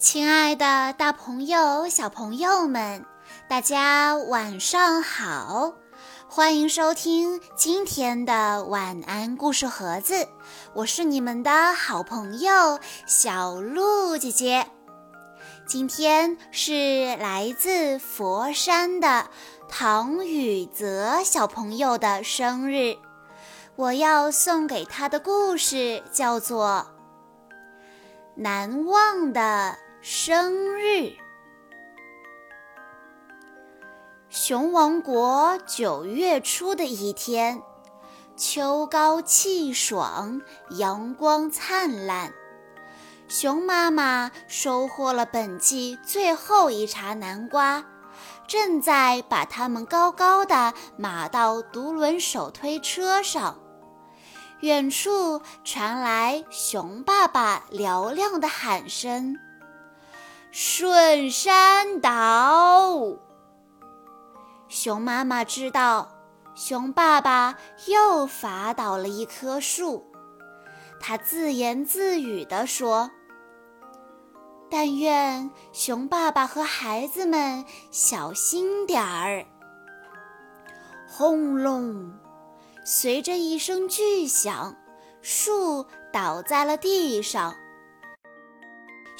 亲爱的，大朋友、小朋友们，大家晚上好！欢迎收听今天的晚安故事盒子，我是你们的好朋友小鹿姐姐。今天是来自佛山的唐雨泽小朋友的生日，我要送给他的故事叫做《难忘的》。生日，熊王国九月初的一天，秋高气爽，阳光灿烂。熊妈妈收获了本季最后一茬南瓜，正在把它们高高的码到独轮手推车上。远处传来熊爸爸嘹亮的喊声。顺山倒。熊妈妈知道，熊爸爸又伐倒了一棵树。他自言自语地说：“但愿熊爸爸和孩子们小心点儿。”轰隆！随着一声巨响，树倒在了地上。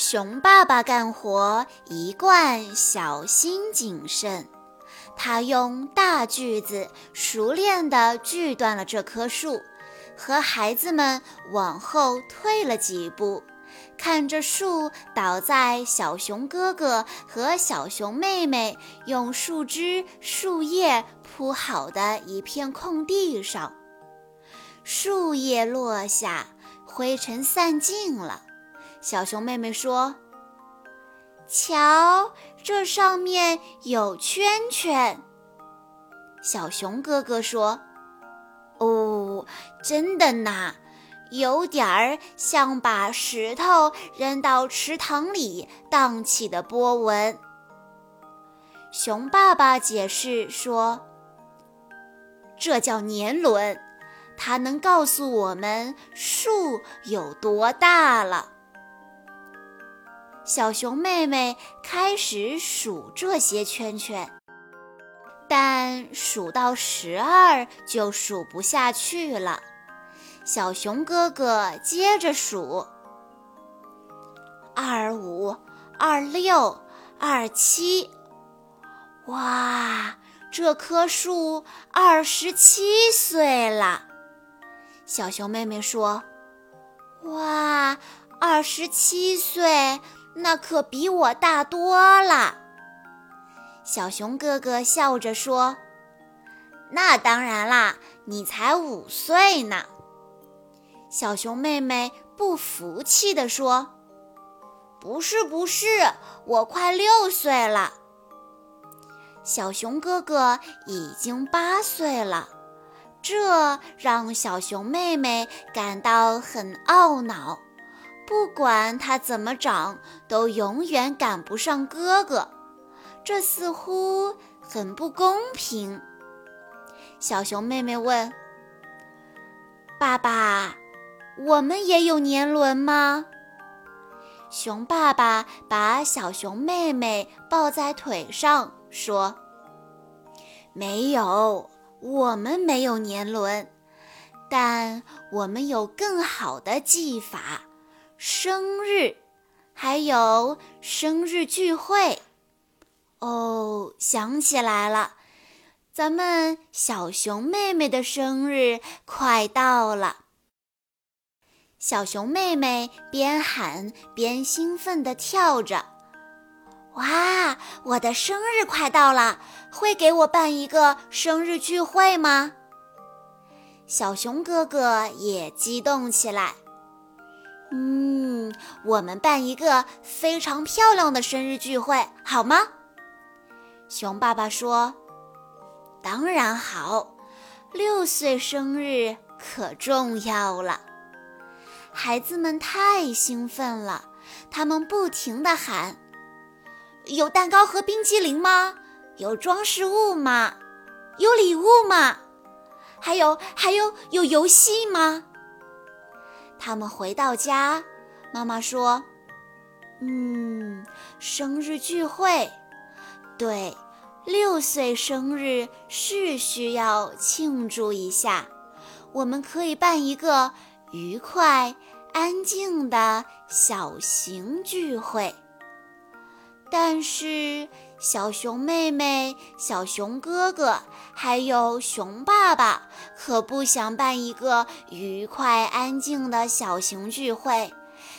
熊爸爸干活一贯小心谨慎，他用大锯子熟练地锯断了这棵树，和孩子们往后退了几步，看着树倒在小熊哥哥和小熊妹妹用树枝、树叶铺好的一片空地上。树叶落下，灰尘散尽了。小熊妹妹说：“瞧，这上面有圈圈。”小熊哥哥说：“哦，真的呐，有点儿像把石头扔到池塘里荡起的波纹。”熊爸爸解释说：“这叫年轮，它能告诉我们树有多大了。”小熊妹妹开始数这些圈圈，但数到十二就数不下去了。小熊哥哥接着数：二五、二六、二七。哇，这棵树二十七岁了！小熊妹妹说：“哇，二十七岁。”那可比我大多了，小熊哥哥笑着说：“那当然啦，你才五岁呢。”小熊妹妹不服气地说：“不是，不是，我快六岁了。”小熊哥哥已经八岁了，这让小熊妹妹感到很懊恼。不管他怎么长，都永远赶不上哥哥，这似乎很不公平。小熊妹妹问：“爸爸，我们也有年轮吗？”熊爸爸把小熊妹妹抱在腿上说：“没有，我们没有年轮，但我们有更好的技法。”生日，还有生日聚会。哦，想起来了，咱们小熊妹妹的生日快到了。小熊妹妹边喊边兴奋地跳着：“哇，我的生日快到了！会给我办一个生日聚会吗？”小熊哥哥也激动起来。嗯，我们办一个非常漂亮的生日聚会，好吗？熊爸爸说：“当然好，六岁生日可重要了。”孩子们太兴奋了，他们不停地喊：“有蛋糕和冰激凌吗？有装饰物吗？有礼物吗？还有，还有，有游戏吗？”他们回到家，妈妈说：“嗯，生日聚会，对，六岁生日是需要庆祝一下。我们可以办一个愉快、安静的小型聚会。但是，小熊妹妹、小熊哥哥还有熊爸爸可不想办一个愉快、安静的小型聚会。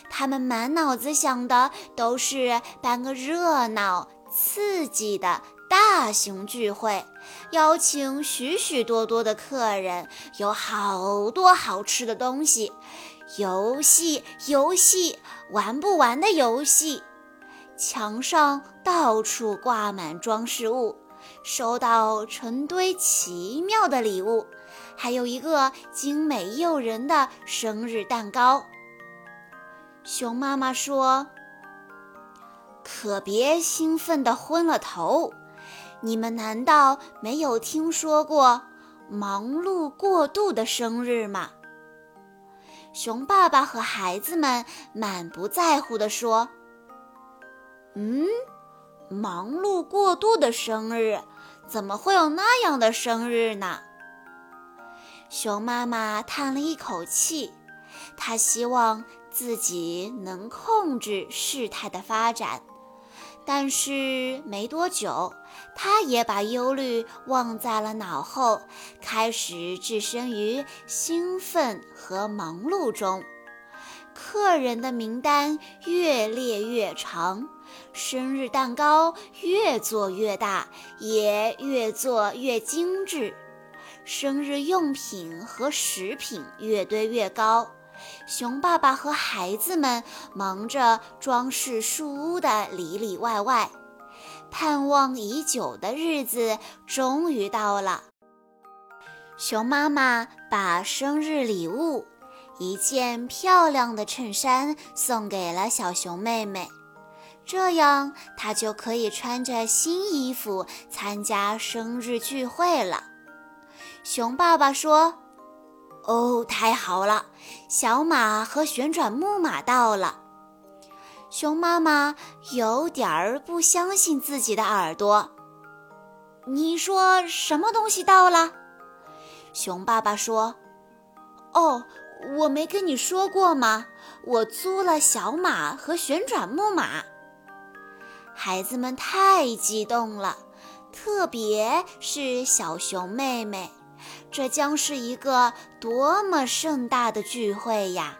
他们满脑子想的都是办个热闹、刺激的大型聚会，邀请许许多多的客人，有好多好吃的东西，游戏、游戏，玩不完的游戏。墙上到处挂满装饰物，收到成堆奇妙的礼物，还有一个精美诱人的生日蛋糕。熊妈妈说：“可别兴奋得昏了头！你们难道没有听说过忙碌过度的生日吗？”熊爸爸和孩子们满不在乎地说：“嗯，忙碌过度的生日，怎么会有那样的生日呢？”熊妈妈叹了一口气，她希望。自己能控制事态的发展，但是没多久，她也把忧虑忘在了脑后，开始置身于兴奋和忙碌中。客人的名单越列越长，生日蛋糕越做越大，也越做越精致，生日用品和食品越堆越高。熊爸爸和孩子们忙着装饰树屋的里里外外，盼望已久的日子终于到了。熊妈妈把生日礼物——一件漂亮的衬衫送给了小熊妹妹，这样他就可以穿着新衣服参加生日聚会了。熊爸爸说。哦，太好了！小马和旋转木马到了。熊妈妈有点儿不相信自己的耳朵。你说什么东西到了？熊爸爸说：“哦，我没跟你说过吗？我租了小马和旋转木马。”孩子们太激动了，特别是小熊妹妹。这将是一个多么盛大的聚会呀！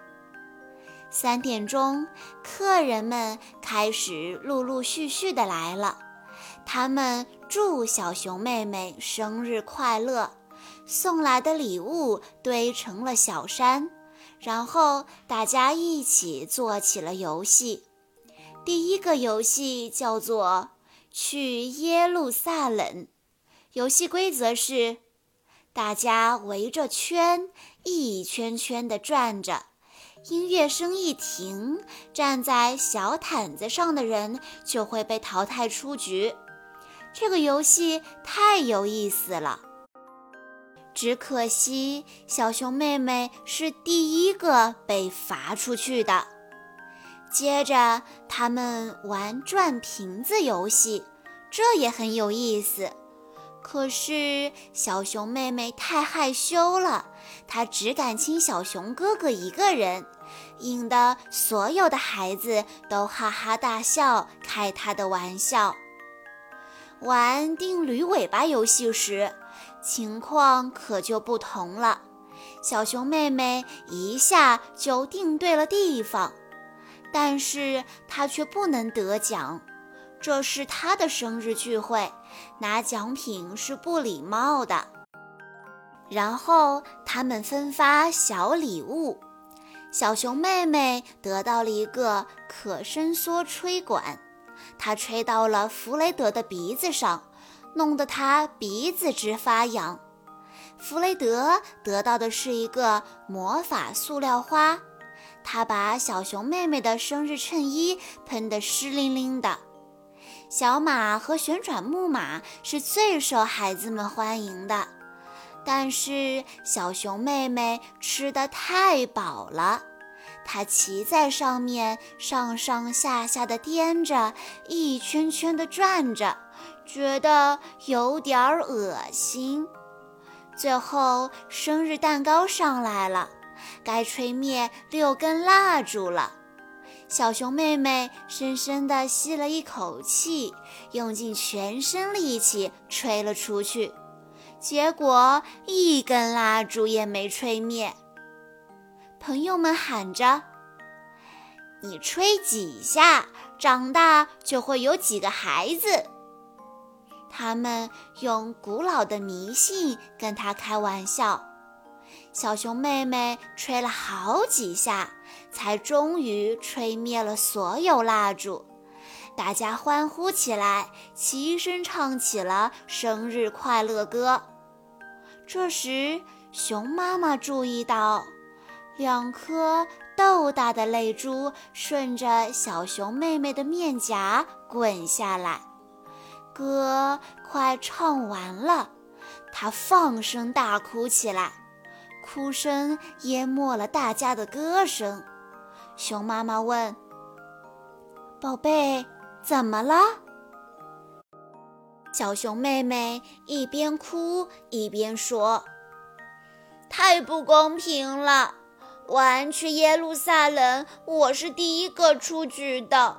三点钟，客人们开始陆陆续续的来了。他们祝小熊妹妹生日快乐，送来的礼物堆成了小山，然后大家一起做起了游戏。第一个游戏叫做“去耶路撒冷”，游戏规则是。大家围着圈一圈圈地转着，音乐声一停，站在小毯子上的人就会被淘汰出局。这个游戏太有意思了，只可惜小熊妹妹是第一个被罚出去的。接着，他们玩转瓶子游戏，这也很有意思。可是小熊妹妹太害羞了，她只敢亲小熊哥哥一个人，引得所有的孩子都哈哈大笑，开她的玩笑。玩定驴尾巴游戏时，情况可就不同了。小熊妹妹一下就定对了地方，但是他却不能得奖。这是他的生日聚会，拿奖品是不礼貌的。然后他们分发小礼物，小熊妹妹得到了一个可伸缩吹管，它吹到了弗雷德的鼻子上，弄得他鼻子直发痒。弗雷德得到的是一个魔法塑料花，他把小熊妹妹的生日衬衣喷得湿淋淋的。小马和旋转木马是最受孩子们欢迎的，但是小熊妹妹吃的太饱了，它骑在上面，上上下下的颠着，一圈圈的转着，觉得有点恶心。最后，生日蛋糕上来了，该吹灭六根蜡烛了。小熊妹妹深深地吸了一口气，用尽全身力气吹了出去，结果一根蜡烛也没吹灭。朋友们喊着：“你吹几下，长大就会有几个孩子。”他们用古老的迷信跟他开玩笑。小熊妹妹吹了好几下，才终于吹灭了所有蜡烛。大家欢呼起来，齐声唱起了生日快乐歌。这时，熊妈妈注意到。两颗豆大的泪珠顺着小熊妹妹的面颊滚下来，歌快唱完了，她放声大哭起来，哭声淹没了大家的歌声。熊妈妈问：“宝贝，怎么了？”小熊妹妹一边哭一边说：“太不公平了。”玩去耶路撒冷，我是第一个出局的。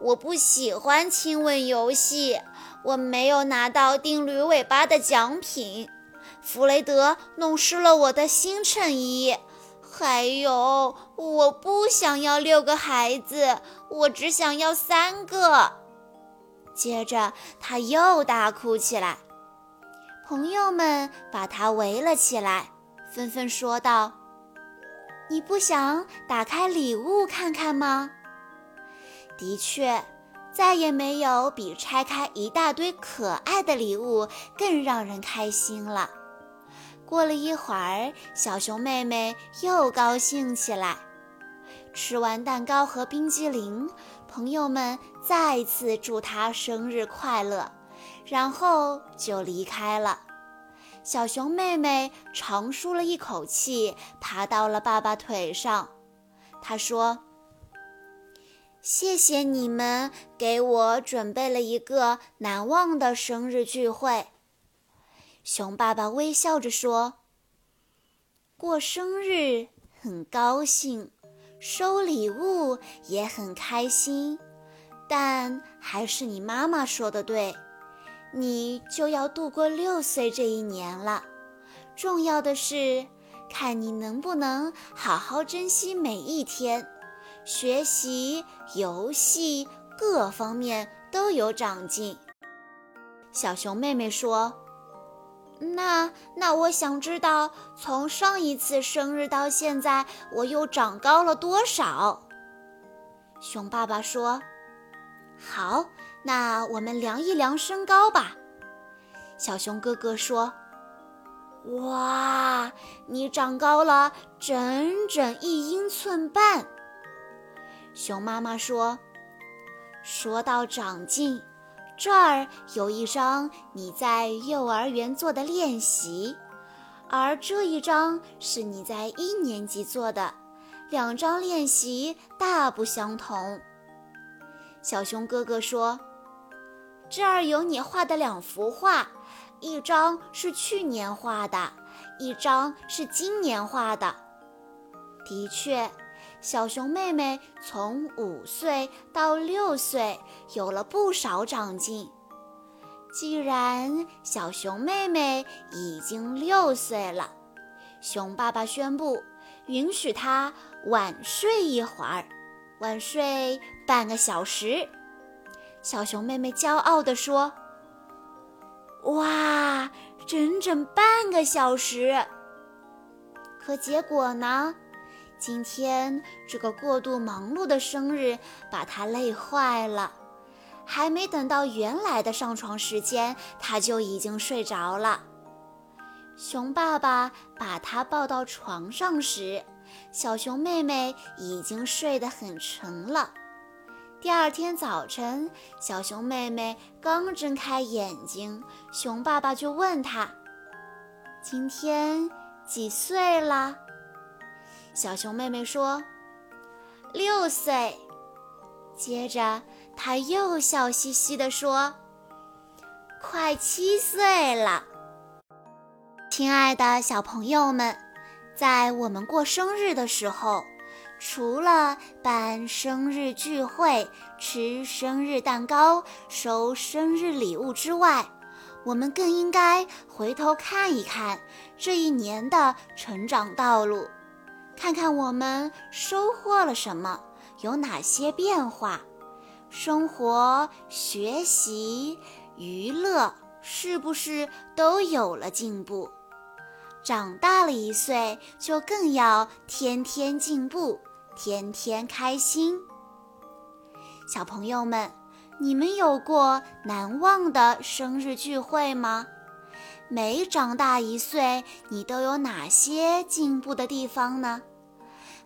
我不喜欢亲吻游戏，我没有拿到钉驴尾巴的奖品。弗雷德弄湿了我的新衬衣，还有，我不想要六个孩子，我只想要三个。接着，他又大哭起来。朋友们把他围了起来，纷纷说道。你不想打开礼物看看吗？的确，再也没有比拆开一大堆可爱的礼物更让人开心了。过了一会儿，小熊妹妹又高兴起来。吃完蛋糕和冰激凌，朋友们再次祝她生日快乐，然后就离开了。小熊妹妹长舒了一口气，爬到了爸爸腿上。她说：“谢谢你们给我准备了一个难忘的生日聚会。”熊爸爸微笑着说：“过生日很高兴，收礼物也很开心，但还是你妈妈说的对。”你就要度过六岁这一年了，重要的是看你能不能好好珍惜每一天，学习、游戏各方面都有长进。小熊妹妹说：“那那我想知道，从上一次生日到现在，我又长高了多少？”熊爸爸说：“好。”那我们量一量身高吧，小熊哥哥说：“哇，你长高了整整一英寸半。”熊妈妈说：“说到长进，这儿有一张你在幼儿园做的练习，而这一张是你在一年级做的，两张练习大不相同。”小熊哥哥说。这儿有你画的两幅画，一张是去年画的，一张是今年画的。的确，小熊妹妹从五岁到六岁有了不少长进。既然小熊妹妹已经六岁了，熊爸爸宣布允许她晚睡一会儿，晚睡半个小时。小熊妹妹骄傲地说：“哇，整整半个小时！可结果呢？今天这个过度忙碌的生日把他累坏了，还没等到原来的上床时间，他就已经睡着了。熊爸爸把他抱到床上时，小熊妹妹已经睡得很沉了。”第二天早晨，小熊妹妹刚睁开眼睛，熊爸爸就问她：“今天几岁了？”小熊妹妹说：“六岁。接着，她又笑嘻嘻地说：“快七岁了。”亲爱的小朋友们，在我们过生日的时候，除了办生日聚会、吃生日蛋糕、收生日礼物之外，我们更应该回头看一看这一年的成长道路，看看我们收获了什么。有哪些变化？生活、学习、娱乐是不是都有了进步？长大了一岁，就更要天天进步，天天开心。小朋友们，你们有过难忘的生日聚会吗？每长大一岁，你都有哪些进步的地方呢？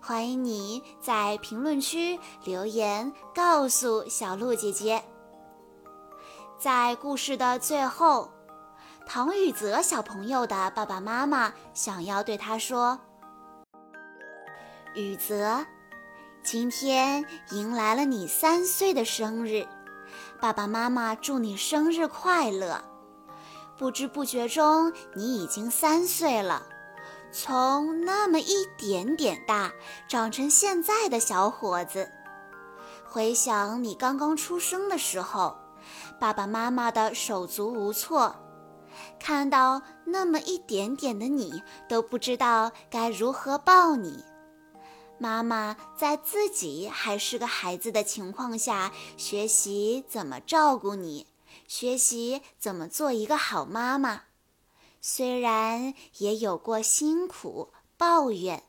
欢迎你在评论区留言，告诉小鹿姐姐。在故事的最后，唐雨泽小朋友的爸爸妈妈想要对他说：“雨泽，今天迎来了你三岁的生日，爸爸妈妈祝你生日快乐！不知不觉中，你已经三岁了。”从那么一点点大，长成现在的小伙子。回想你刚刚出生的时候，爸爸妈妈的手足无措，看到那么一点点的你，都不知道该如何抱你。妈妈在自己还是个孩子的情况下，学习怎么照顾你，学习怎么做一个好妈妈。虽然也有过辛苦抱怨，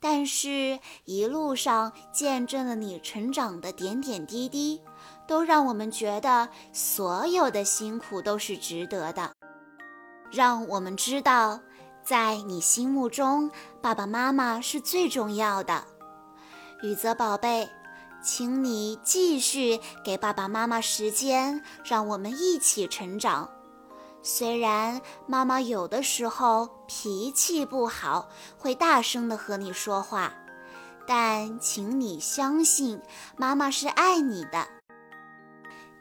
但是一路上见证了你成长的点点滴滴，都让我们觉得所有的辛苦都是值得的。让我们知道，在你心目中，爸爸妈妈是最重要的。雨泽宝贝，请你继续给爸爸妈妈时间，让我们一起成长。虽然妈妈有的时候脾气不好，会大声的和你说话，但请你相信，妈妈是爱你的。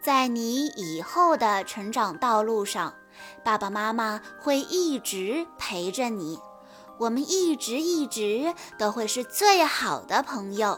在你以后的成长道路上，爸爸妈妈会一直陪着你，我们一直一直都会是最好的朋友。